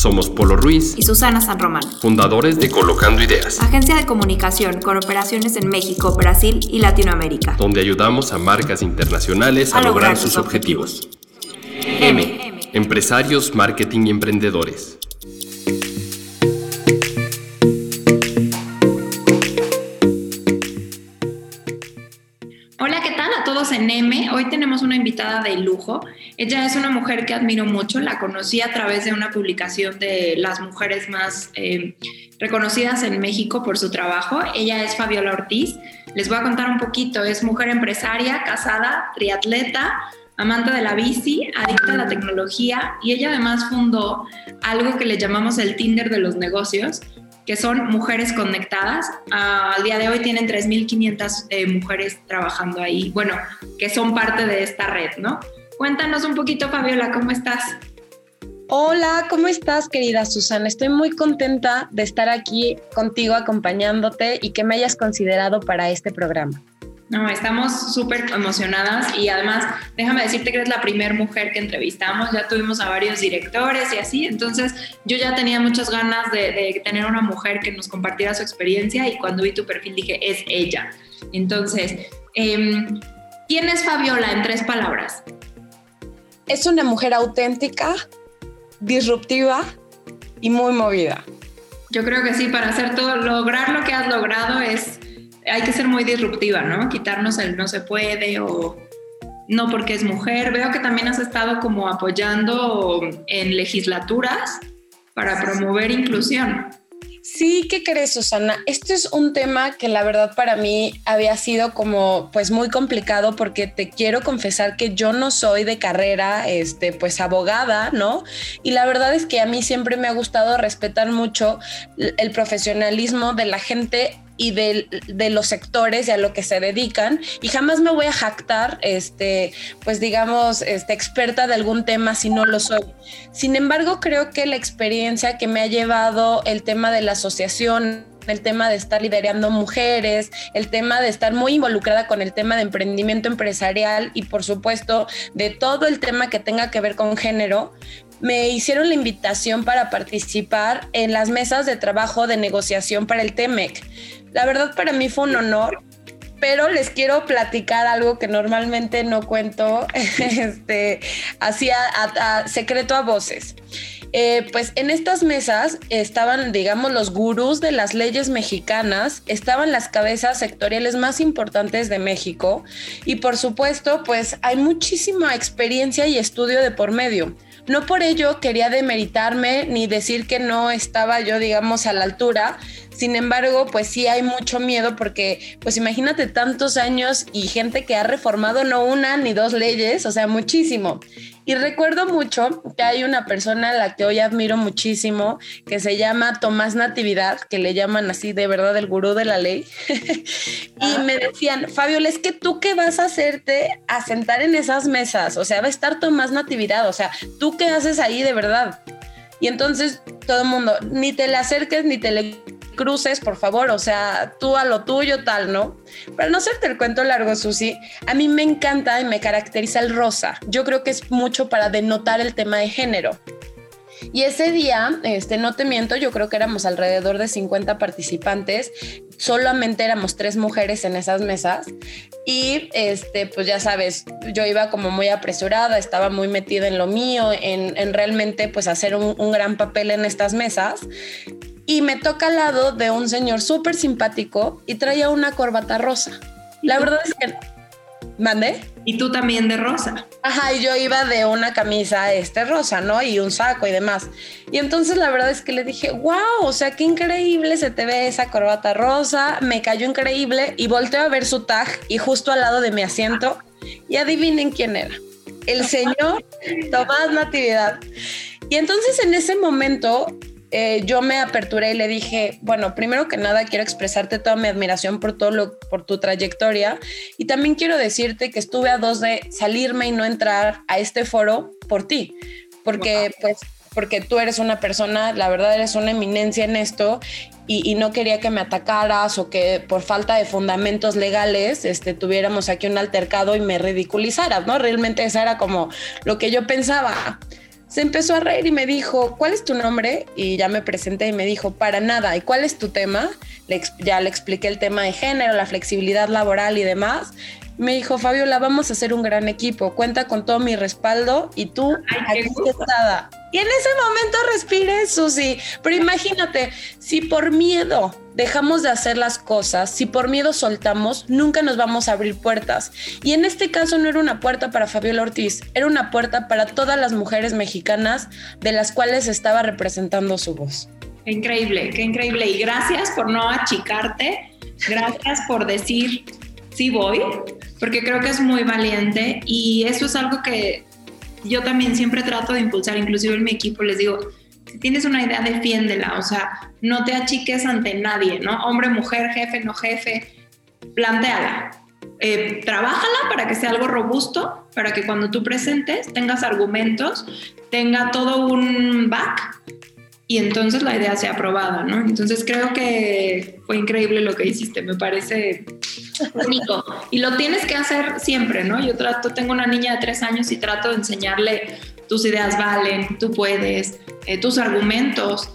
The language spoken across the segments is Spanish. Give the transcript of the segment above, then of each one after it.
Somos Polo Ruiz y Susana San Román, fundadores de Colocando Ideas, agencia de comunicación con operaciones en México, Brasil y Latinoamérica, donde ayudamos a marcas internacionales a, lograr, sus objetivos. M. Empresarios, marketing y emprendedores. en M. Hoy tenemos una invitada de lujo. Ella es una mujer que admiro mucho. La conocí a través de una publicación de las mujeres más eh, reconocidas en México por su trabajo. Ella es Fabiola Ortiz. Les voy a contar un poquito. Es mujer empresaria, casada, triatleta, amante de la bici, adicta a la tecnología y ella además fundó algo que le llamamos el Tinder de los negocios, que son mujeres conectadas. al día de hoy tienen 3.500 eh, mujeres trabajando ahí, bueno, que son parte de esta red, ¿no? Cuéntanos un poquito, Fabiola, ¿cómo estás? Hola, ¿cómo estás, querida Susana? Estoy muy contenta de estar aquí contigo acompañándote y que me hayas considerado para este programa. No, estamos súper emocionadas y además déjame decirte que eres la primera mujer que entrevistamos, ya tuvimos a varios directores y así, entonces yo ya tenía muchas ganas de, tener una mujer que nos compartiera su experiencia y cuando vi tu perfil dije, es ella. Entonces, em, ¿quién es Fabiola en tres palabras? Es una mujer auténtica, disruptiva y muy movida. Yo creo que sí, para hacer todo, lograr lo que has logrado es hay que ser muy disruptiva, ¿no? Quitarnos el no se puede o no porque es mujer. Veo que también has estado como apoyando en legislaturas para promover inclusión. Sí, ¿qué crees, Susana? Este es un tema que la verdad para mí había sido como pues muy complicado porque te quiero confesar que yo no soy de carrera, este, pues abogada, ¿no? Y la verdad es que a mí siempre me ha gustado respetar mucho el profesionalismo de la gente y de, los sectores y a lo que se dedican y jamás me voy a jactar, este, pues digamos, este, experta de algún tema si no lo soy. Sin embargo, creo que la experiencia que me ha llevado el tema de la asociación, el tema de estar liderando mujeres, el tema de estar muy involucrada con el tema de emprendimiento empresarial y por supuesto de todo el tema que tenga que ver con género, me hicieron la invitación para participar en las mesas de trabajo de negociación para el TEMEC. La verdad para mí fue un honor, pero les quiero platicar algo que normalmente no cuento, este, así a, secreto a voces. Eh, pues en estas mesas estaban, digamos, los gurús de las leyes mexicanas, estaban las cabezas sectoriales más importantes de México y por supuesto, pues hay muchísima experiencia y estudio de por medio. No por ello quería demeritarme ni decir que no estaba yo, digamos, a la altura. Sin embargo, pues sí hay mucho miedo porque, pues imagínate tantos años y gente que ha reformado no una ni dos leyes, o sea, muchísimo. Y recuerdo mucho que hay una persona a la que hoy admiro muchísimo, que se llama Tomás Natividad, que le llaman así de verdad el gurú de la ley. y me decían, Fabio, es que tú qué vas a hacerte a sentar en esas mesas? O sea, va a estar Tomás Natividad, o sea, ¿tú qué haces ahí de verdad? Y entonces todo el mundo, ni te le acerques, ni te le cruces, por favor, o sea, tú a lo tuyo, tal, ¿no? Para no hacerte el cuento largo, Susi, a mí me encanta y me caracteriza el rosa. Yo creo que es mucho para denotar el tema de género. Y ese día, este, no te miento, yo creo que éramos alrededor de 50 participantes, solamente éramos tres mujeres en esas mesas y este, pues ya sabes, yo iba como muy apresurada, estaba muy metida en lo mío, en, realmente pues hacer un, un gran papel en estas mesas y me toca al lado de un señor súper simpático y traía una corbata rosa. La verdad es que... ¿Mandé? Y tú también de rosa. Ajá, y yo iba de una camisa este rosa, ¿no? Y un saco y demás. Y entonces la verdad es que le dije, wow, o sea, qué increíble se te ve esa corbata rosa, me cayó increíble y volteo a ver su tag y justo al lado de mi asiento y adivinen quién era. El señor Tomás Natividad. Y entonces en ese momento eh, yo me aperturé y le dije, bueno, primero que nada quiero expresarte toda mi admiración por todo lo, por tu trayectoria. Y también quiero decirte que estuve a dos de salirme y no entrar a este foro por ti, porque pues porque tú eres una persona, la verdad eres una eminencia en esto y, no quería que me atacaras o que por falta de fundamentos legales este, tuviéramos aquí un altercado y me ridiculizaras, ¿no? Realmente esa era como lo que yo pensaba se empezó a reír y me dijo, ¿cuál es tu nombre? Y ya me presenté y me dijo, para nada. ¿Y cuál es tu tema? ya le expliqué el tema de género, la flexibilidad laboral y demás. Me dijo, Fabiola, vamos a hacer un gran equipo. Cuenta con todo mi respaldo y tú aquí sentada. Y en ese momento respiré, Susi. Pero imagínate, si por miedo dejamos de hacer las cosas, si por miedo soltamos, nunca nos vamos a abrir puertas. Y en este caso no era una puerta para Fabiola Ortiz, era una puerta para todas las mujeres mexicanas de las cuales estaba representando su voz. Qué increíble, qué increíble. Y gracias por no achicarte, gracias por decir sí voy, porque creo que es muy valiente y eso es algo que yo también siempre trato de impulsar, inclusive en mi equipo les digo, si tienes una idea, defiéndela, o sea, no te achiques ante nadie, ¿no? Hombre, mujer, jefe, no jefe, planteala. Eh, trabájala para que sea algo robusto, para que cuando tú presentes tengas argumentos, tenga todo un back y entonces la idea sea aprobada, ¿no? Entonces creo que fue increíble lo que hiciste, me parece único. Y lo tienes que hacer siempre, ¿no? Yo trato, tengo una niña de tres años y trato de enseñarle tus ideas valen, tú puedes, eh, tus argumentos,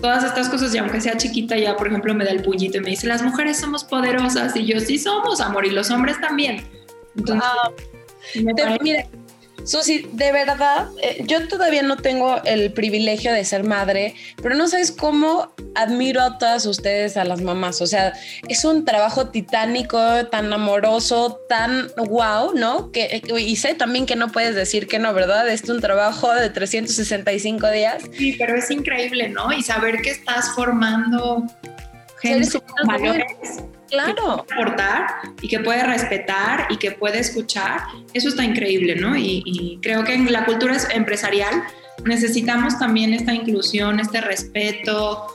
todas estas cosas, y aunque sea chiquita, ya por ejemplo me da el puñito y me dice, las mujeres somos poderosas, y yo sí somos, amor, y los hombres también. Entonces, Susi, de verdad, eh, yo todavía no tengo el privilegio de ser madre, pero no sabes cómo admiro a todas ustedes, a las mamás. O sea, es un trabajo titánico, tan amoroso, tan wow, ¿no? Que, y sé también que no puedes decir que no, ¿verdad? Es un trabajo de 365 días. Sí, pero es increíble, ¿no? Y saber que estás formando gente con valores claro. que puede aportar y que puede respetar y que puede escuchar, eso está increíble, ¿no? Y, creo que en la cultura empresarial necesitamos también esta inclusión, este respeto.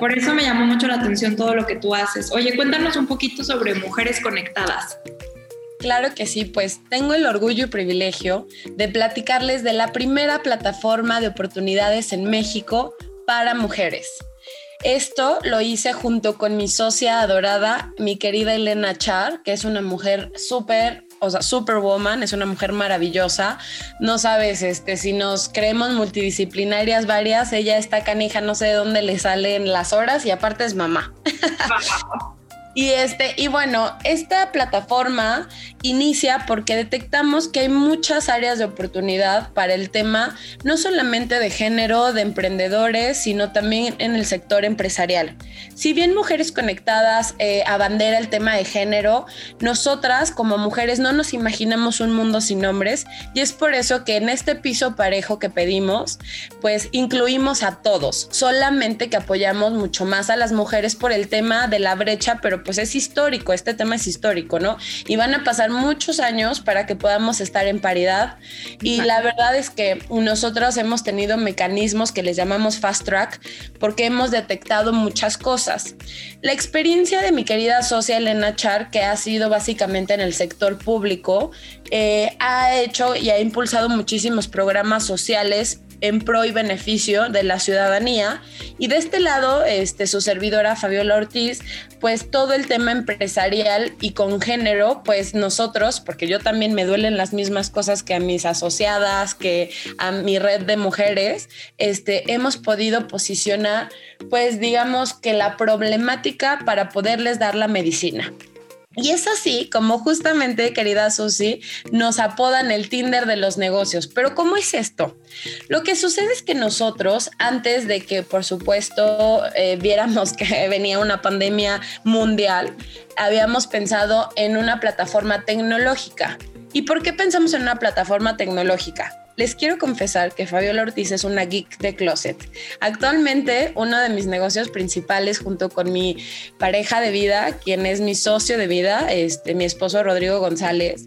Por eso me llamó mucho la atención todo lo que tú haces. Oye, cuéntanos un poquito sobre Mujeres Conectadas. Claro que sí, pues tengo el orgullo y privilegio de platicarles de la primera plataforma de oportunidades en México para mujeres. Esto lo hice junto con mi socia adorada, mi querida Elena Char, que es una mujer súper o sea, superwoman, es una mujer maravillosa. No sabes, este, si nos creemos multidisciplinarias varias, ella está canija, no sé de dónde le salen las horas y aparte es mamá. Y este, y bueno, esta plataforma inicia porque detectamos que hay muchas áreas de oportunidad para el tema, no solamente de género, de emprendedores, sino también en el sector empresarial. Si bien Mujeres Conectadas eh, abandera el tema de género, nosotras como mujeres no nos imaginamos un mundo sin hombres y es por eso que en este piso parejo que pedimos, pues incluimos a todos, solamente que apoyamos mucho más a las mujeres por el tema de la brecha, pero pues es histórico, este tema es histórico, ¿no? Y van a pasar muchos años para que podamos estar en paridad. Y la verdad es que nosotros hemos tenido mecanismos que les llamamos fast track porque hemos detectado muchas cosas. La experiencia de mi querida socia Elena Char, que ha sido básicamente en el sector público, eh, ha hecho y ha impulsado muchísimos programas sociales en pro y beneficio de la ciudadanía. Y de este lado, este, su servidora Fabiola Ortiz, pues todo el tema empresarial y con género, pues nosotros, porque yo también me duelen las mismas cosas que a mis asociadas, que a mi red de mujeres, este, hemos podido posicionar, pues digamos que la problemática para poderles dar la medicina. Y es así como justamente, querida Susi, nos apodan el Tinder de los negocios. Pero ¿cómo es esto? Lo que sucede es que nosotros, antes de que, por supuesto, eh, viéramos que venía una pandemia mundial, habíamos pensado en una plataforma tecnológica. ¿Y por qué pensamos en una plataforma tecnológica? Les quiero confesar que Fabiola Ortiz es una geek de closet. Actualmente, uno de mis negocios principales, junto con mi pareja de vida, quien es mi socio de vida, este, mi esposo Rodrigo González,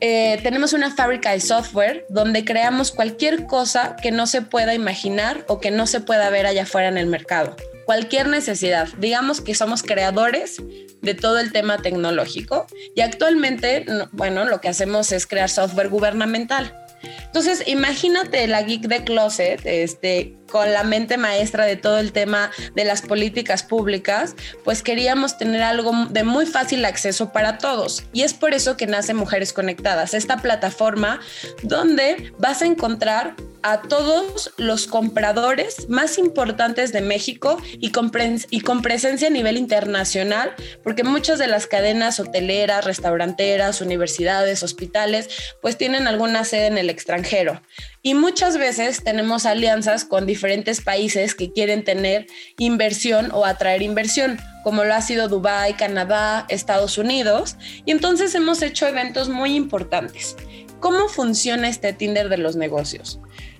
eh, tenemos una fábrica de software donde creamos cualquier cosa que no se pueda imaginar o que no se pueda ver allá afuera en el mercado. Cualquier necesidad. Digamos que somos creadores de todo el tema tecnológico y actualmente, bueno, lo que hacemos es crear software gubernamental. Entonces, imagínate la geek de closet, este, con la mente maestra de todo el tema de las políticas públicas, pues queríamos tener algo de muy fácil acceso para todos. Y es por eso que nace Mujeres Conectadas, esta plataforma donde vas a encontrar a todos los compradores más importantes de México y con, y con presencia a nivel internacional, porque muchas de las cadenas hoteleras, restauranteras, universidades, hospitales, pues tienen alguna sede en el extranjero. Y muchas veces tenemos alianzas con diferentes países que quieren tener inversión o atraer inversión, como lo ha sido Dubái, Canadá, Estados Unidos. Y entonces hemos hecho eventos muy importantes. ¿Cómo funciona este Tinder de los negocios?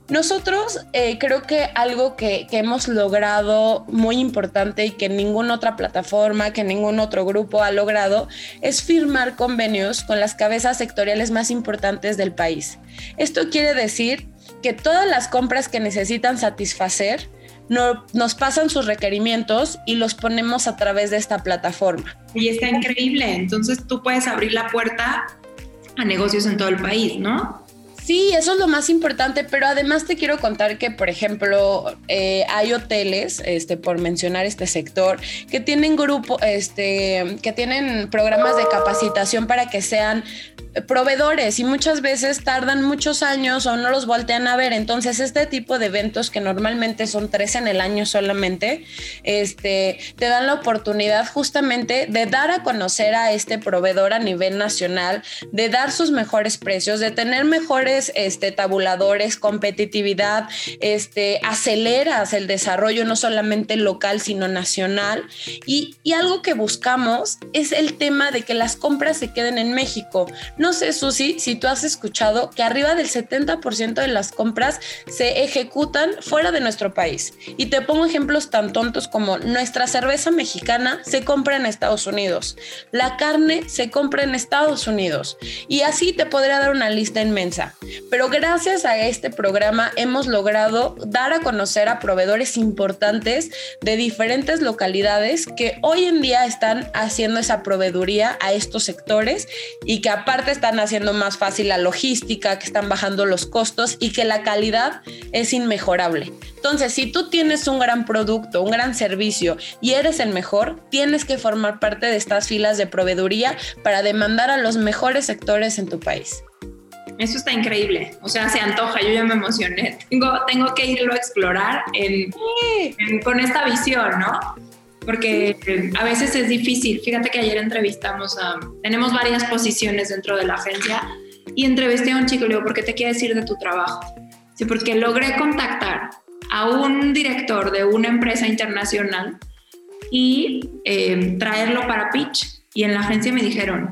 Nosotros eh, creo que algo que, hemos logrado muy importante y que ninguna otra plataforma, que ningún otro grupo ha logrado, es firmar convenios con las cabezas sectoriales más importantes del país. Esto quiere decir que todas las compras que necesitan satisfacer no, nos pasan sus requerimientos y los ponemos a través de esta plataforma. Y está increíble, entonces tú puedes abrir la puerta a negocios en todo el país, ¿no? Sí, eso es lo más importante, pero además te quiero contar que, por ejemplo, eh, hay hoteles, este, por mencionar este sector, que tienen grupo, este, que tienen programas de capacitación para que sean proveedores y muchas veces tardan muchos años o no los voltean a ver. Entonces, este tipo de eventos que normalmente son tres en el año solamente, este, te dan la oportunidad justamente de dar a conocer a este proveedor a nivel nacional, de dar sus mejores precios, de tener mejores este, tabuladores, competitividad, este, aceleras el desarrollo no solamente local, sino nacional. Y, y algo que buscamos es el tema de que las compras se queden en México. Sé, Susi, si tú has escuchado que arriba del 70% de las compras se ejecutan fuera de nuestro país. Y te pongo ejemplos tan tontos como nuestra cerveza mexicana se compra en Estados Unidos, la carne se compra en Estados Unidos. Y así te podría dar una lista inmensa. Pero gracias a este programa hemos logrado dar a conocer a proveedores importantes de diferentes localidades que hoy en día están haciendo esa proveeduría a estos sectores y que aparte están haciendo más fácil la logística, que están bajando los costos y que la calidad es inmejorable. Entonces, si tú tienes un gran producto, un gran servicio y eres el mejor, tienes que formar parte de estas filas de proveeduría para demandar a los mejores sectores en tu país. Eso está increíble. O sea, se antoja, yo ya me emocioné. Tengo, tengo que irlo a explorar con esta visión, ¿no? Porque a veces es difícil. Fíjate que ayer entrevistamos a, tenemos varias posiciones dentro de la agencia y entrevisté a un chico y le digo, ¿por qué te quieres decir de tu trabajo? Sí, porque logré contactar a un director de una empresa internacional y eh, traerlo para pitch. Y en la agencia me dijeron,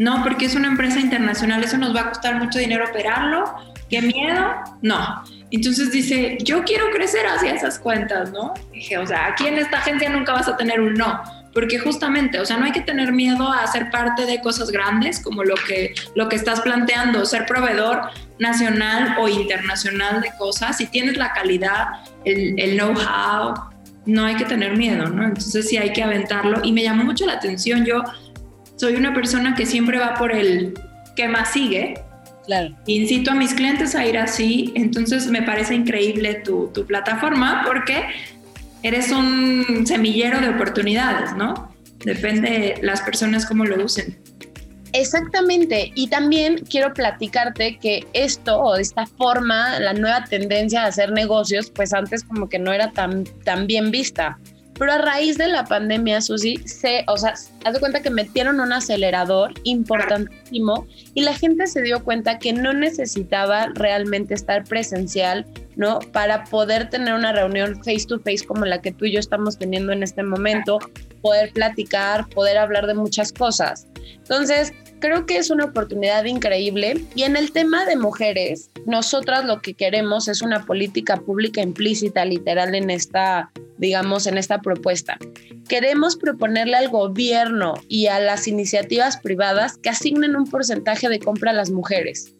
no, porque es una empresa internacional, eso nos va a costar mucho dinero operarlo, qué miedo, no. Entonces dice, yo quiero crecer hacia esas cuentas, ¿no? Dije, o sea, aquí en esta agencia nunca vas a tener un no, porque justamente, o sea, no hay que tener miedo a ser parte de cosas grandes como lo que, lo que estás planteando, ser proveedor nacional o internacional de cosas, si tienes la calidad, el, el know-how, no hay que tener miedo, ¿no? Entonces sí hay que aventarlo y me llamó mucho la atención, yo soy una persona que siempre va por el que más sigue, Incito a mis clientes a ir así, entonces me parece increíble tu, tu plataforma porque eres un semillero de oportunidades, ¿no? Depende de las personas cómo lo usen. Exactamente, y también quiero platicarte que esto o esta forma, la nueva tendencia de hacer negocios, pues antes como que no era tan, tan bien vista. Pero a raíz de la pandemia, Susi, se, o sea, haz de cuenta que metieron un acelerador importantísimo y la gente se dio cuenta que no necesitaba realmente estar presencial, ¿no? Para poder tener una reunión face to face como la que tú y yo estamos teniendo en este momento, poder platicar, poder hablar de muchas cosas. Entonces, creo que es una oportunidad increíble. Y en el tema de mujeres, nosotras lo que queremos es una política pública implícita, literal, en esta, digamos, en esta propuesta. Queremos proponerle al gobierno y a las iniciativas privadas que asignen un porcentaje de compra a las mujeres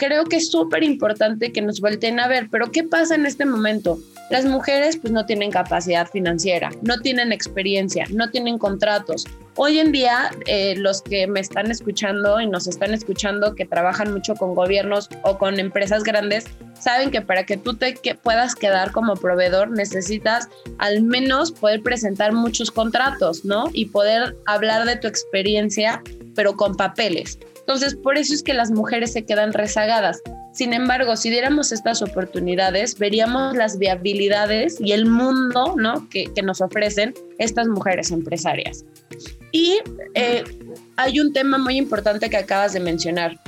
creo que es súper importante que nos volteen a ver, pero ¿qué pasa en este momento? Las mujeres pues no tienen capacidad financiera, no tienen experiencia, no tienen contratos. Hoy en día eh, los que me están escuchando y nos están escuchando que trabajan mucho con gobiernos o con empresas grandes, saben que para que tú te que puedas quedar como proveedor necesitas al menos poder presentar muchos contratos, ¿no? Y poder hablar de tu experiencia, pero con papeles. Entonces, por eso es que las mujeres se quedan rezagadas. Sin embargo, si diéramos estas oportunidades, veríamos las viabilidades y el mundo ¿no? que, nos ofrecen estas mujeres empresarias. Y eh, hay un tema muy importante que acabas de mencionar.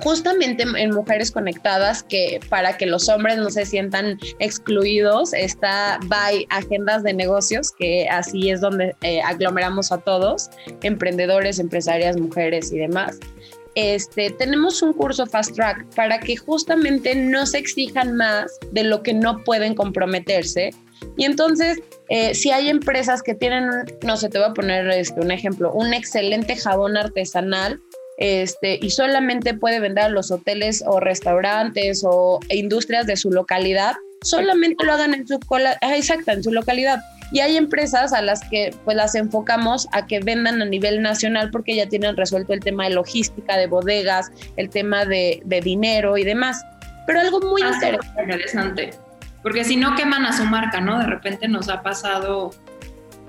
Justamente en Mujeres Conectadas, que para que los hombres no se sientan excluidos, está by Agendas de Negocios, que así es donde eh, aglomeramos a todos, emprendedores, empresarias, mujeres y demás este, tenemos un curso Fast Track para que justamente no se exijan más de lo que no pueden comprometerse. Y entonces, eh, si hay empresas que tienen, no sé, te voy a poner este, un ejemplo, un excelente jabón artesanal, este, y solamente puede vender a los hoteles o restaurantes o industrias de su localidad, solamente lo hagan en su, cola, ah, exacto, en su localidad y hay empresas a las que pues las enfocamos a que vendan a nivel nacional porque ya tienen resuelto el tema de logística, de bodegas, el tema de, dinero y demás. Pero algo muy ah, interesante. Porque si no queman a su marca, ¿no? De repente nos ha pasado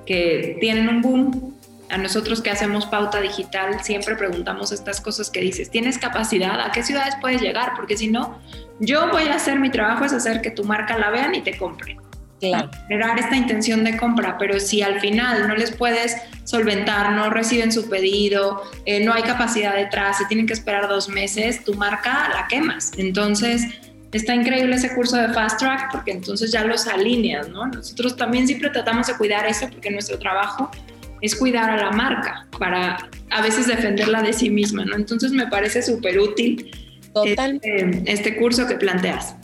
que tienen un boom. A nosotros que hacemos pauta digital siempre preguntamos estas cosas que dices, ¿tienes capacidad? ¿A qué ciudades puedes llegar? Porque si no, yo voy a hacer mi trabajo es hacer que tu marca la vean y te compren. Claro. Generar esta intención de compra, pero si al final no les puedes solventar, no reciben su pedido, eh, no hay capacidad detrás, se tienen que esperar dos meses, tu marca la quemas. Entonces, está increíble ese curso de Fast Track porque entonces ya los alineas, ¿no? Nosotros también siempre tratamos de cuidar eso porque nuestro trabajo es cuidar a la marca para a veces defenderla de sí misma, ¿no? Entonces me parece súper útil este, este curso que planteas.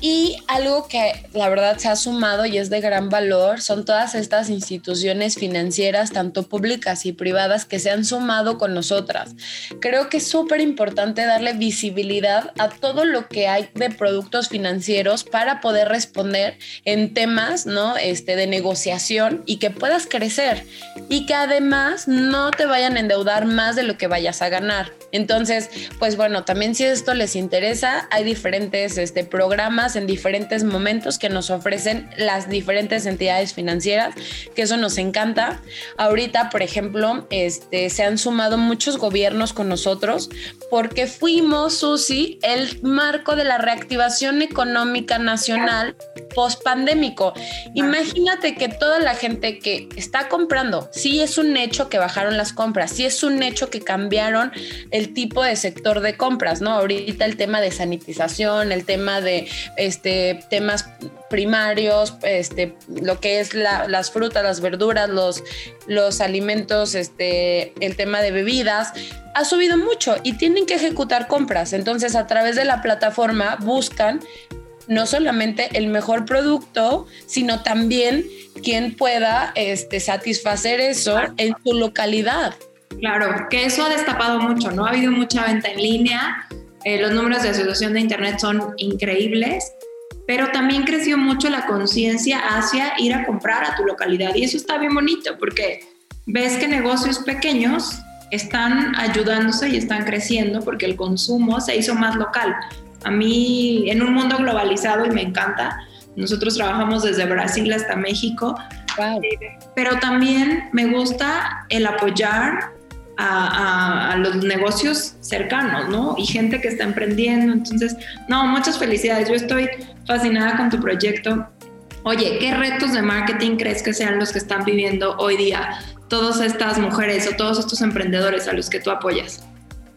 Y algo que la verdad se ha sumado y es de gran valor son todas estas instituciones financieras, tanto públicas y privadas, que se han sumado con nosotras. Creo que es súper importante darle visibilidad a todo lo que hay de productos financieros para poder responder en temas ¿no? este, de negociación y que puedas crecer y que además no te vayan a endeudar más de lo que vayas a ganar. Entonces, pues bueno, también si esto les interesa, hay diferentes este, programas en diferentes momentos que nos ofrecen las diferentes entidades financieras, que eso nos encanta. Ahorita, por ejemplo, este, se han sumado muchos gobiernos con nosotros porque fuimos, Susi, el marco de la reactivación económica nacional post-pandémico. Imagínate que toda la gente que está comprando, sí es un hecho que bajaron las compras, sí es un hecho que cambiaron el tipo de sector de compras, ¿no? Ahorita el tema de sanitización, el tema de este, temas primarios, este, lo que es las frutas, las verduras, los, los alimentos, este, el tema de bebidas, ha subido mucho y tienen que ejecutar compras. Entonces, a través de la plataforma buscan no solamente el mejor producto, sino también quien pueda este, satisfacer eso en su localidad. Claro, que eso ha destapado mucho, ¿no? Ha habido mucha venta en línea, eh, los números de asociación de Internet son increíbles, pero también creció mucho la conciencia hacia ir a comprar a tu localidad y eso está bien bonito porque ves que negocios pequeños están ayudándose y están creciendo porque el consumo se hizo más local. A mí, en un mundo globalizado, y me encanta, nosotros trabajamos desde Brasil hasta México, pero también me gusta el apoyar a, los negocios cercanos, ¿no? Y gente que está emprendiendo. Entonces, no, muchas felicidades. Yo estoy fascinada con tu proyecto. Oye, ¿qué retos de marketing crees que sean los que están viviendo hoy día todas estas mujeres o todos estos emprendedores a los que tú apoyas?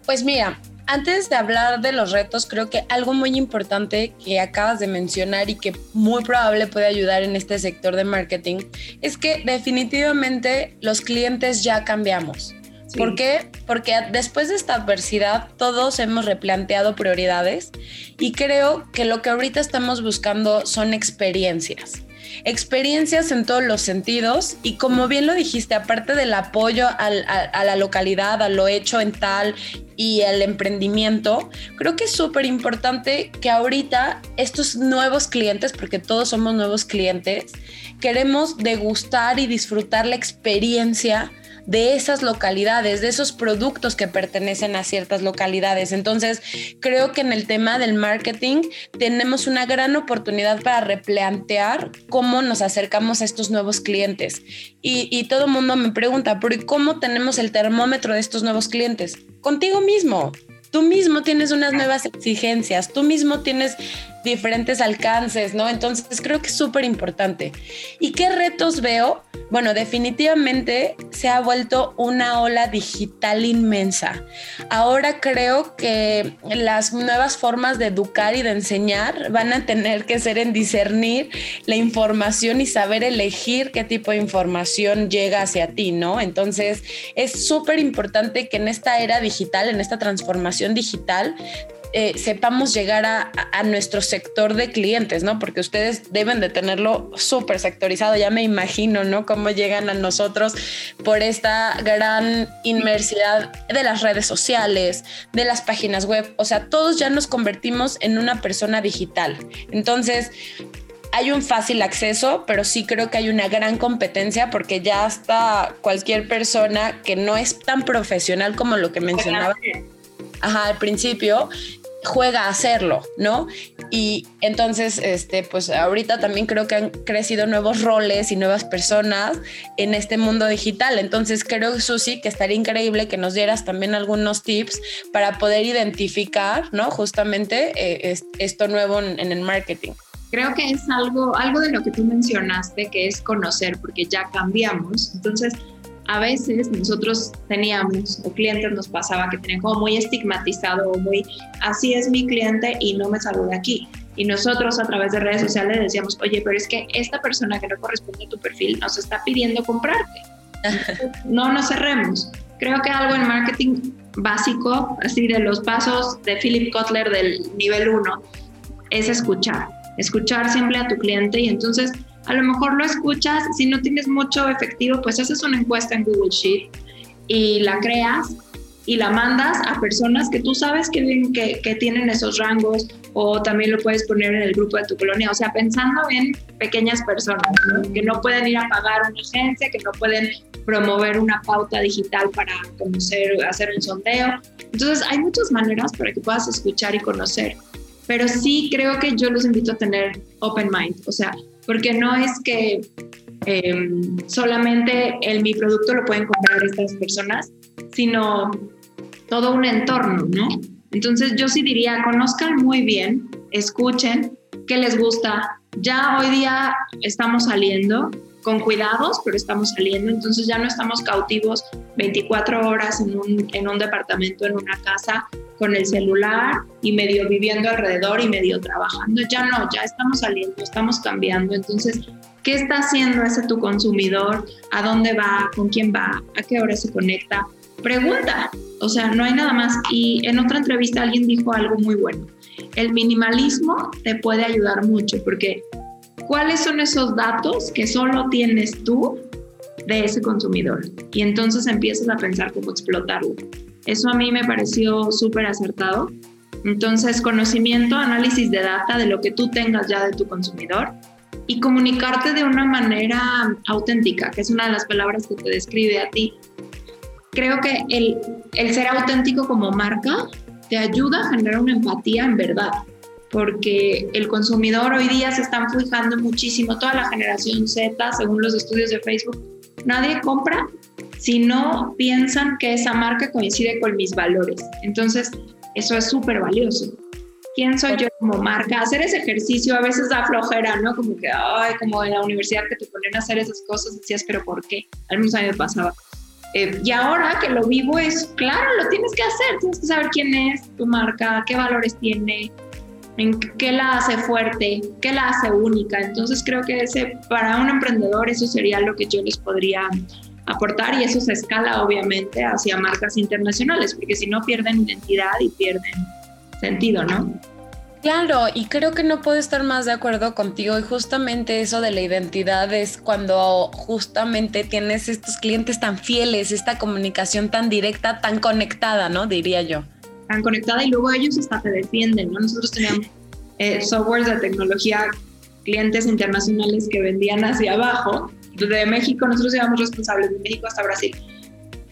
Pues mira, antes de hablar de los retos, creo que algo muy importante que acabas de mencionar y que muy probable puede ayudar en este sector de marketing es que definitivamente los clientes ya cambiamos. ¿Por qué? Porque después de esta adversidad todos hemos replanteado prioridades y creo que lo que ahorita estamos buscando son experiencias experiencias en todos los sentidos y como bien lo dijiste, aparte del apoyo a, la localidad, a lo hecho en tal y el emprendimiento, creo que es súper importante que ahorita estos nuevos clientes, porque todos somos nuevos clientes, queremos degustar y disfrutar la experiencia de esas localidades, de esos productos que pertenecen a ciertas localidades. Entonces, creo que en el tema del marketing tenemos una gran oportunidad para replantear cómo nos acercamos a estos nuevos clientes. Y, todo el mundo me pregunta, ¿pero cómo tenemos el termómetro de estos nuevos clientes? Contigo mismo tú mismo tienes unas nuevas exigencias, tú mismo tienes diferentes alcances, ¿no? Entonces creo que es súper importante. ¿Y qué retos veo? Bueno, definitivamente se ha vuelto una ola digital inmensa. Ahora creo que las nuevas formas de educar y de enseñar van a tener que ser en discernir la información y saber elegir qué tipo de información llega hacia ti, ¿no? Entonces es súper importante que en esta era digital, en esta transformación digital, eh, sepamos llegar a, nuestro sector de clientes, ¿no? Porque ustedes deben de tenerlo súper sectorizado, ya me imagino, ¿no? Cómo llegan a nosotros por esta gran inmersidad de las redes sociales, de las páginas web, o sea, todos ya nos convertimos en una persona digital. Entonces, hay un fácil acceso, pero sí creo que hay una gran competencia porque ya hasta cualquier persona que no es tan profesional como lo que mencionaba ajá, al principio, juega a hacerlo, ¿no? Y entonces, este, pues ahorita también creo que han crecido nuevos roles y nuevas personas en este mundo digital. Entonces creo, Susi, que estaría increíble que nos dieras también algunos tips para poder identificar, ¿no? Justamente eh, esto nuevo en, en el marketing. Creo que es algo, algo de lo que tú mencionaste, que es conocer, porque ya cambiamos. Entonces, a veces nosotros teníamos, o clientes nos pasaba que tenían como muy estigmatizado o muy, así es mi cliente y no me saluda aquí. Y nosotros a través de redes sociales decíamos, oye, pero es que esta persona que no corresponde a tu perfil nos está pidiendo comprarte. no nos cerremos. Creo que algo en marketing básico, así de los pasos de Philip Kotler del nivel 1, es escuchar. Escuchar siempre a tu cliente y entonces a lo mejor lo escuchas, si no tienes mucho efectivo, pues haces una encuesta en Google Sheet y la creas y la mandas a personas que tú sabes que, tienen esos rangos o también lo puedes poner en el grupo de tu colonia, o sea, pensando en pequeñas personas que no pueden ir a pagar una agencia, que no pueden promover una pauta digital para conocer, hacer un sondeo. Entonces, hay muchas maneras para que puedas escuchar y conocer, pero sí creo que yo los invito a tener open mind, o sea, porque no es que em, solamente el, mi producto lo pueden comprar estas personas, sino todo un entorno, ¿no? Entonces yo sí diría, conozcan muy bien, escuchen qué les gusta. Ya hoy día estamos saliendo con cuidados, pero estamos saliendo, entonces ya no estamos cautivos 24 horas en un, en un departamento, en una casa, con el celular y medio viviendo alrededor y medio trabajando. Ya no, ya estamos saliendo, estamos cambiando. Entonces, ¿qué está haciendo ese tu consumidor? ¿A dónde va? ¿Con quién va? ¿A qué hora se conecta? Pregunta, o sea, no hay nada más. Y en otra entrevista alguien dijo algo muy bueno. El minimalismo te puede ayudar mucho porque ¿cuáles son esos datos que solo tienes tú de ese consumidor? Y entonces empiezas a pensar cómo explotarlo. Eso a mí me pareció súper acertado. Entonces, conocimiento, análisis de data de lo que tú tengas ya de tu consumidor y comunicarte de una manera auténtica, que es una de las palabras que te describe a ti. Creo que el, el ser auténtico como marca te ayuda a generar una empatía en verdad, porque el consumidor hoy día se están fijando muchísimo, toda la generación Z, según los estudios de Facebook, nadie compra si no piensan que esa marca coincide con mis valores. Entonces, eso es súper valioso. ¿Quién soy yo como marca? Hacer ese ejercicio a veces da flojera, ¿no? Como que, ay, como en la universidad que te ponen a hacer esas cosas, decías, pero ¿por qué? Al menos a mí me pasaba. Eh, y ahora que lo vivo es, claro, lo tienes que hacer, tienes que saber quién es tu marca, qué valores tiene, en qué la hace fuerte, qué la hace única. Entonces creo que ese, para un emprendedor eso sería lo que yo les podría aportar y eso se escala obviamente hacia marcas internacionales, porque si no pierden identidad y pierden sentido, ¿no? Claro, y creo que no puedo estar más de acuerdo contigo y justamente eso de la identidad es cuando justamente tienes estos clientes tan fieles, esta comunicación tan directa, tan conectada, ¿no? Diría yo. Tan conectada y luego ellos hasta te defienden, ¿no? Nosotros teníamos eh, softwares de tecnología, clientes internacionales que vendían hacia abajo, de México, nosotros éramos responsables de México hasta Brasil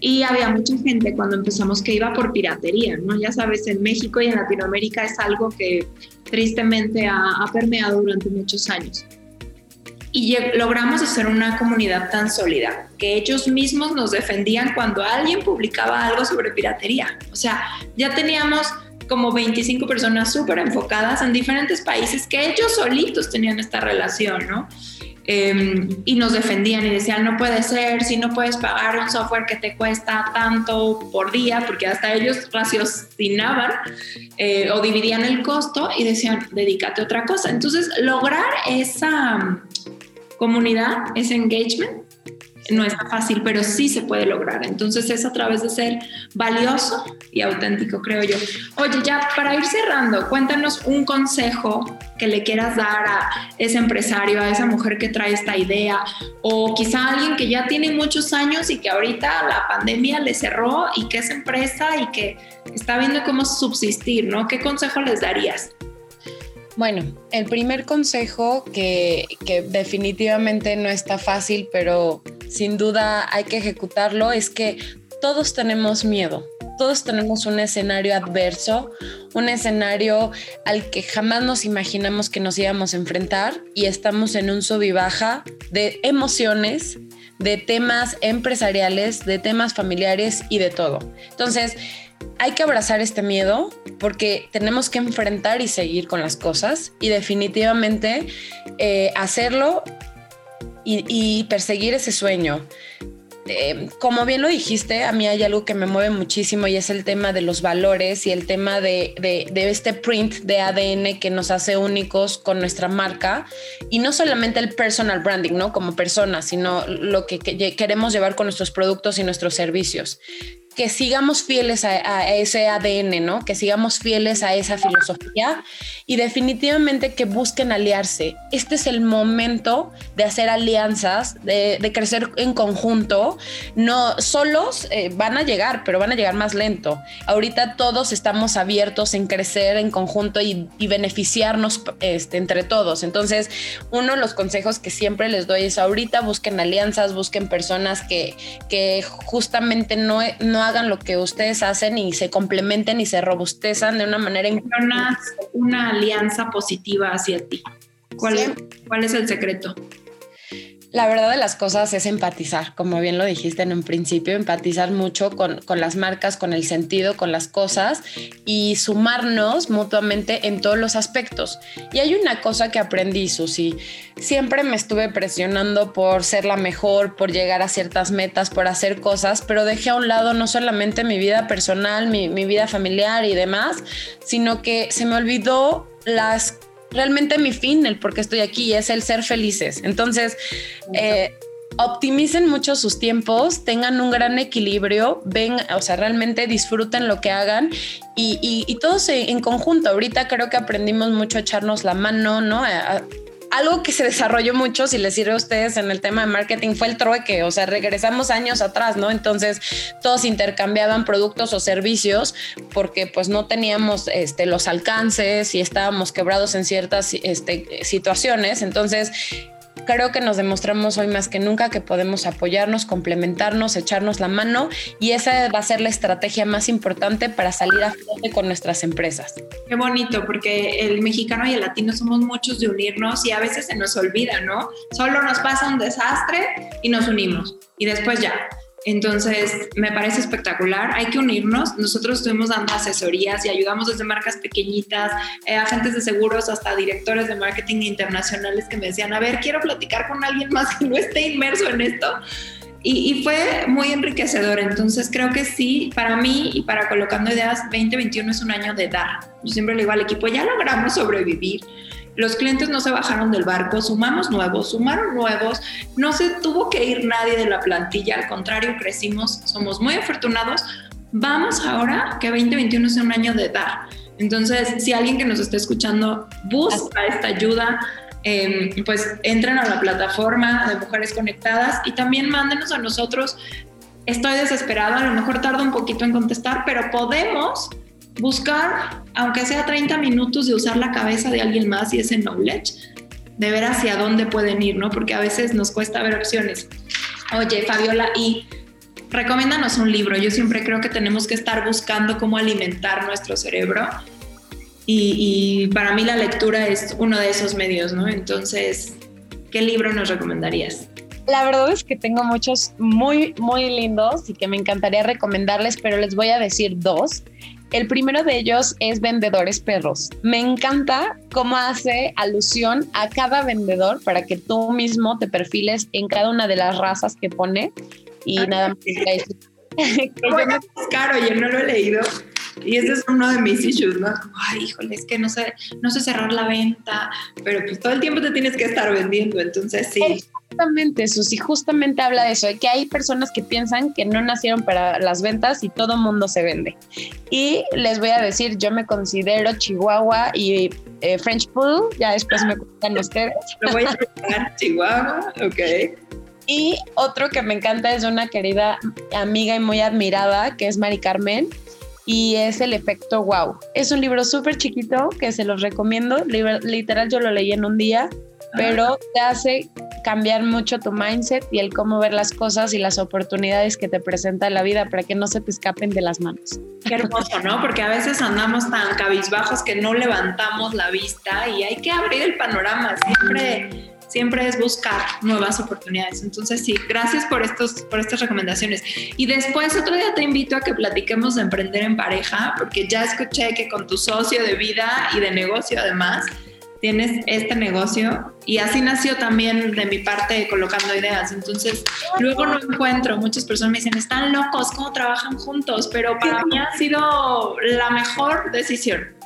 y había mucha gente cuando empezamos que iba por piratería, ¿no? Ya sabes, en México y en Latinoamérica es algo que tristemente ha, permeado durante muchos años. Y logramos hacer una comunidad tan sólida que ellos mismos nos defendían cuando alguien publicaba algo sobre piratería. O sea, ya teníamos como 25 personas súper enfocadas en diferentes países que ellos solitos tenían esta relación, ¿no? Em, y nos defendían y decían, no puede ser, si no puedes pagar un software que te cuesta tanto por día, porque hasta ellos raciocinaban eh, o dividían el costo y decían, dedícate a otra cosa. Entonces, lograr esa comunidad, ese engagement, no es fácil, pero sí se puede lograr. Entonces es a través de ser valioso y auténtico, creo yo. Oye, ya para ir cerrando, cuéntanos un consejo que le quieras dar a ese empresario, a esa mujer que trae esta idea, o quizá alguien que ya tiene muchos años y que ahorita la pandemia le cerró y que es empresa y que está viendo cómo subsistir, ¿no? ¿Qué consejo les darías? Bueno, el primer consejo que, definitivamente no está fácil, pero sin duda hay que ejecutarlo, es que todos tenemos miedo, todos tenemos un escenario adverso, un escenario al que jamás nos imaginamos que nos íbamos a enfrentar y estamos en un sub y baja de emociones, de temas empresariales, de temas familiares y de todo. Entonces, hay que abrazar este miedo porque tenemos que enfrentar y seguir con las cosas y definitivamente eh, hacerlo y, perseguir ese sueño. Eh, como bien lo dijiste, a mí hay algo que me mueve muchísimo y es el tema de los valores y el tema de, este print de ADN que nos hace únicos con nuestra marca y no solamente el personal branding, ¿no? Como persona, sino lo que queremos llevar con nuestros productos y nuestros servicios que sigamos fieles a, ese ADN, ¿no? Que sigamos fieles a esa filosofía y definitivamente que busquen aliarse. Este es el momento de hacer alianzas, de, crecer en conjunto. No solos eh, van a llegar, pero van a llegar más lento. Ahorita todos estamos abiertos en crecer en conjunto y, beneficiarnos este, entre todos. Entonces, uno de los consejos que siempre les doy es ahorita busquen alianzas, busquen personas que, que justamente no, no hagan lo que ustedes hacen y se complementen y se robustezan de una manera en una, una alianza positiva hacia ti. ¿Cuál, ¿Cuál es el secreto? La verdad de las cosas es empatizar, como bien lo dijiste en un principio, empatizar mucho con, las marcas, con el sentido, con las cosas y sumarnos mutuamente en todos los aspectos. Y hay una cosa que aprendí, Susi, siempre me estuve presionando por ser la mejor, por llegar a ciertas metas, por hacer cosas, pero dejé a un lado no solamente mi vida personal, mi, mi vida familiar y demás, sino que se me olvidó las realmente mi fin, el por qué estoy aquí, es el ser felices. Entonces, eh, optimicen mucho sus tiempos, tengan un gran equilibrio, ven, o sea, realmente disfruten lo que hagan y, todos en conjunto. Ahorita creo que aprendimos mucho a echarnos la mano, ¿no? Algo que se desarrolló mucho, si les sirve a ustedes en el tema de marketing, fue el trueque, o sea, regresamos años atrás, ¿no? Entonces, todos intercambiaban productos o servicios porque pues no teníamos este, los alcances y estábamos quebrados en ciertas este, situaciones. Entonces, creo que nos demostramos hoy más que nunca que podemos apoyarnos, complementarnos, echarnos la mano y esa va a ser la estrategia más importante para salir a flote con nuestras empresas. Qué bonito, porque el mexicano y el latino somos muchos de unirnos y a veces se nos olvida, ¿no? Solo nos pasa un desastre y nos unimos y después ya, entonces, me parece espectacular. Hay que unirnos. Nosotros estuvimos dando asesorías y ayudamos desde marcas pequeñitas, eh, agentes de seguros, hasta directores de marketing internacionales que me decían, a ver, quiero platicar con alguien más que no esté inmerso en esto. Y, y, fue muy enriquecedor. Entonces creo que sí, para mí y para Colocando Ideas, 2021 es un año de dar. Yo siempre le digo al equipo, ya logramos sobrevivir los clientes no se bajaron del barco, sumamos nuevos, sumaron nuevos, no se tuvo que ir nadie de la plantilla, al contrario, crecimos, somos muy afortunados. Vamos ahora que 2021 sea un año de dar. Entonces, si alguien que nos está escuchando busca esta ayuda, em, pues entren a la plataforma de Mujeres Conectadas y también mándenos a nosotros. Estoy desesperada, a lo mejor tarda un poquito en contestar, pero podemos buscar, aunque sea 30 minutos de usar la cabeza de alguien más y ese knowledge, de ver hacia dónde pueden ir, ¿no? Porque a veces nos cuesta ver opciones. Oye, Fabiola, y recomiéndanos un libro. Yo siempre creo que tenemos que estar buscando cómo alimentar nuestro cerebro. Y, y, para mí la lectura es uno de esos medios, ¿no? Entonces, ¿qué libro nos recomendarías? La verdad es que tengo muchos muy, muy lindos y que me encantaría recomendarles, pero les voy a decir dos. El primero de ellos es Vendedores Perros. Me encanta cómo hace alusión a cada vendedor para que tú mismo te perfiles en cada una de las razas que pone y nada más. voy a buscar, oye, no lo he leído. Y ese es uno de mis issues, ¿no? ay, híjole, es que no sé, no sé cerrar la venta, pero pues todo el tiempo te tienes que estar vendiendo, entonces sí. Exactamente, Susi, justamente habla de eso, de que hay personas que piensan que no nacieron para las ventas y todo mundo se vende. Y les voy a decir, yo me considero Chihuahua y eh, French Poodle, ya después me cuentan ustedes. Lo voy a llamar Chihuahua, ok. Y otro que me encanta es una querida amiga y muy admirada, que es Mari Carmen, y es El efecto wow. Es un libro súper chiquito que se los recomiendo. Literal, yo lo leí en un día, pero te hace cambiar mucho tu mindset y el cómo ver las cosas y las oportunidades que te presenta la vida para que no se te escapen de las manos. Qué hermoso, ¿no? Porque a veces andamos tan cabizbajos que no levantamos la vista y hay que abrir el panorama. Siempre siempre es buscar nuevas oportunidades. Entonces, sí, gracias por, estos, por estas recomendaciones. Y después, otro día te invito a que platiquemos de emprender en pareja, porque ya escuché que con tu socio de vida y de negocio, además, tienes este negocio y así nació también de mi parte colocando ideas. Entonces, luego no encuentro, muchas personas me dicen, están locos, ¿cómo trabajan juntos? Pero para mí ha sido la mejor decisión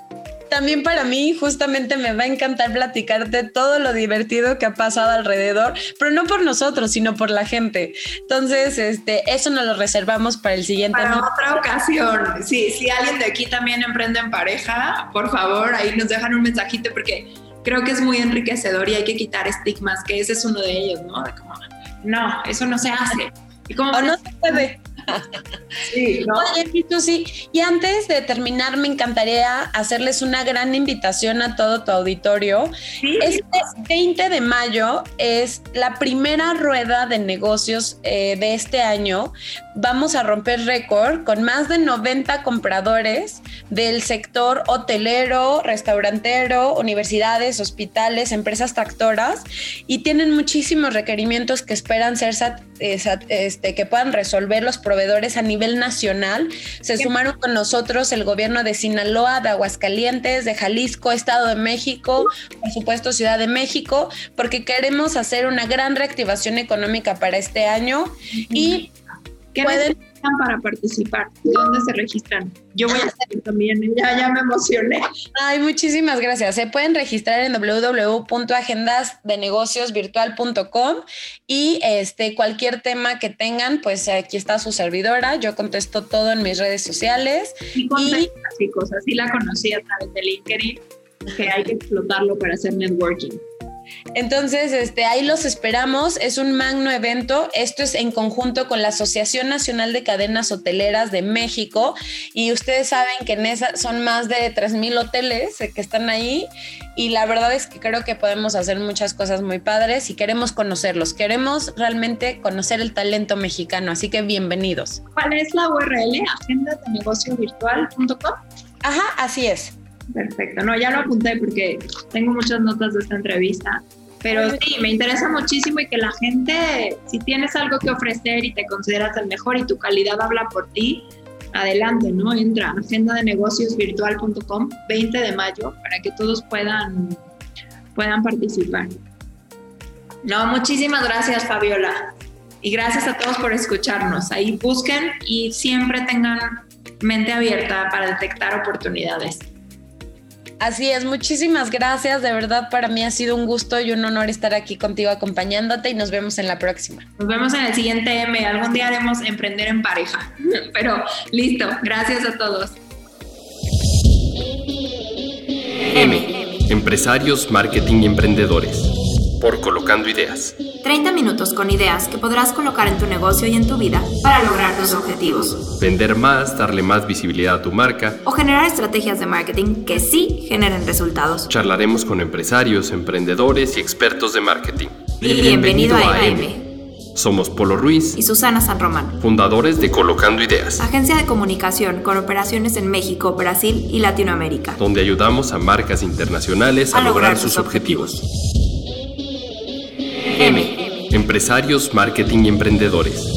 también para mí justamente me va a encantar platicarte todo lo divertido que ha pasado alrededor, pero no por nosotros, sino por la gente. Entonces, este, eso nos lo reservamos para el siguiente. Para otra ocasión. Sí, si alguien de aquí también emprende en pareja, por favor, ahí nos dejan un mensajito porque creo que es muy enriquecedor y hay que quitar estigmas, que ese es uno de ellos, ¿no? De como, no, eso no se hace. Y como, no se puede. Sí, Oye, y antes de terminar, me encantaría hacerles una gran invitación a todo tu auditorio. Este 20 de mayo es la primera rueda de negocios eh, de este año. Vamos a romper récord con más de 90 compradores del sector hotelero, restaurantero, universidades, hospitales, empresas tractoras y tienen muchísimos requerimientos que esperan ser este, que puedan resolver los problemas proveedores a nivel nacional. Se sumaron con nosotros el gobierno de Sinaloa, de Aguascalientes, de Jalisco, Estado de México, por supuesto Ciudad de México, porque queremos hacer una gran reactivación económica para este año y pueden para participar? ¿Dónde se registran? Yo voy a hacer también, ya, ya me emocioné. Ay, muchísimas gracias. Se pueden registrar en www.agendasdenegociosvirtual.com y este, cualquier tema que tengan, pues aquí está su servidora. Yo contesto todo en mis redes sociales. Y, y chicos, así la conocí a través de LinkedIn, que hay que explotarlo para hacer networking. Entonces, este, ahí los esperamos. Es un magno evento. Esto es en conjunto con la Asociación Nacional de Cadenas Hoteleras de México. Y ustedes saben que en esa son más de 3.000 hoteles que están ahí. Y la verdad es que creo que podemos hacer muchas cosas muy padres y queremos conocerlos. Queremos realmente conocer el talento mexicano. Así que bienvenidos. ¿Cuál es la URL? Agenda de negocio virtual.com. Ajá, así es. Perfecto, no, ya lo apunté porque tengo muchas notas de esta entrevista, pero sí, me interesa muchísimo y que la gente, si tienes algo que ofrecer y te consideras el mejor y tu calidad habla por ti, adelante, ¿no? Entra a agenda de negocios virtual.com 20 de mayo para que todos puedan, puedan participar. No, muchísimas gracias, Fabiola. Y gracias a todos por escucharnos. Ahí busquen y siempre tengan mente abierta para detectar oportunidades. Así es, muchísimas gracias. De verdad, para mí ha sido un gusto y un honor estar aquí contigo acompañándote y nos vemos en la próxima. Nos vemos en el siguiente M. Algún día haremos emprender en pareja. Pero listo, gracias a todos. M. Empresarios, marketing y emprendedores. Por Colocando Ideas. 30 minutos con ideas que podrás colocar en tu negocio y en tu vida para lograr tus objetivos. Vender más, darle más visibilidad a tu marca. O generar estrategias de marketing que sí generen resultados. Charlaremos con empresarios, emprendedores y expertos de marketing. Bienvenido, a M. Somos Polo Ruiz y Susana San Román, fundadores de Colocando Ideas, agencia de comunicación con operaciones en México, Brasil y Latinoamérica, donde ayudamos a marcas internacionales a, lograr, sus objetivos. objetivos. M. Empresarios, marketing y emprendedores.